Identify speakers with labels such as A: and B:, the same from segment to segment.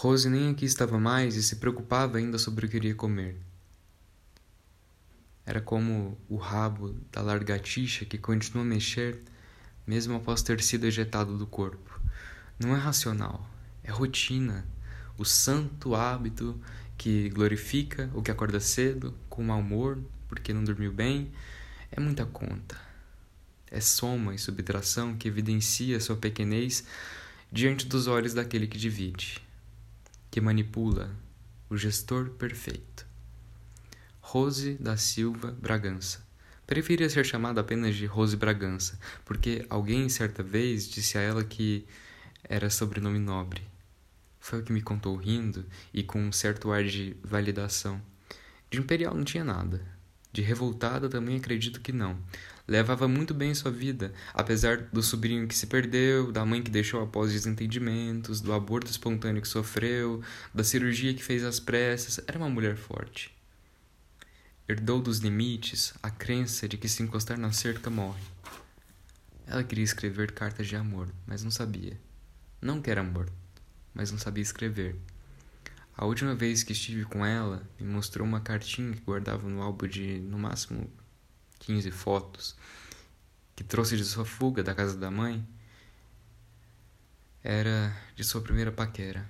A: Rose nem aqui estava mais e se preocupava ainda sobre o que iria comer. Era como o rabo da largatixa que continua a mexer mesmo após ter sido ejetado do corpo. Não é racional, é rotina, o santo hábito que glorifica o que acorda cedo, com mau humor, porque não dormiu bem, é muita conta. É soma e subtração que evidencia sua pequenez diante dos olhos daquele que divide, que manipula, o gestor perfeito. Rose da Silva Bragança. Preferia ser chamada apenas de Rose Bragança, porque alguém certa vez disse a ela que era sobrenome nobre. Foi o que me contou rindo e com um certo ar de validação. De imperial não tinha nada. De revoltada também acredito que não. Levava muito bem sua vida, apesar do sobrinho que se perdeu, da mãe que deixou após desentendimentos, do aborto espontâneo que sofreu, da cirurgia que fez às pressas. Era uma mulher forte. Herdou dos limites a crença de que se encostar na cerca morre. Ela queria escrever cartas de amor, mas não sabia. Não quer amor, mas não sabia escrever. A última vez que estive com ela, me mostrou uma cartinha que guardava no álbum de, no máximo, 15 fotos, que trouxe de sua fuga da casa da mãe. Era de sua primeira paquera.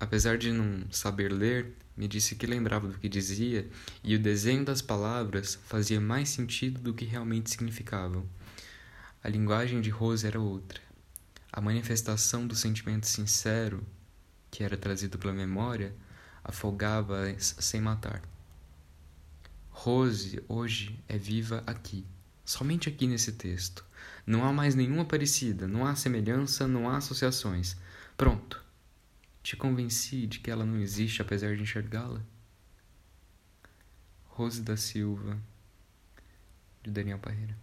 A: Apesar de não saber ler, me disse que lembrava do que dizia e o desenho das palavras fazia mais sentido do que realmente significavam. A linguagem de Rose era outra. A manifestação do sentimento sincero que era trazido pela memória, afogava sem matar. Rose hoje é viva aqui, somente aqui nesse texto. Não há mais nenhuma parecida, não há semelhança, não há associações. Pronto. Te convenci de que ela não existe apesar de enxergá-la? Rose da Silva, de Daniel Parreira.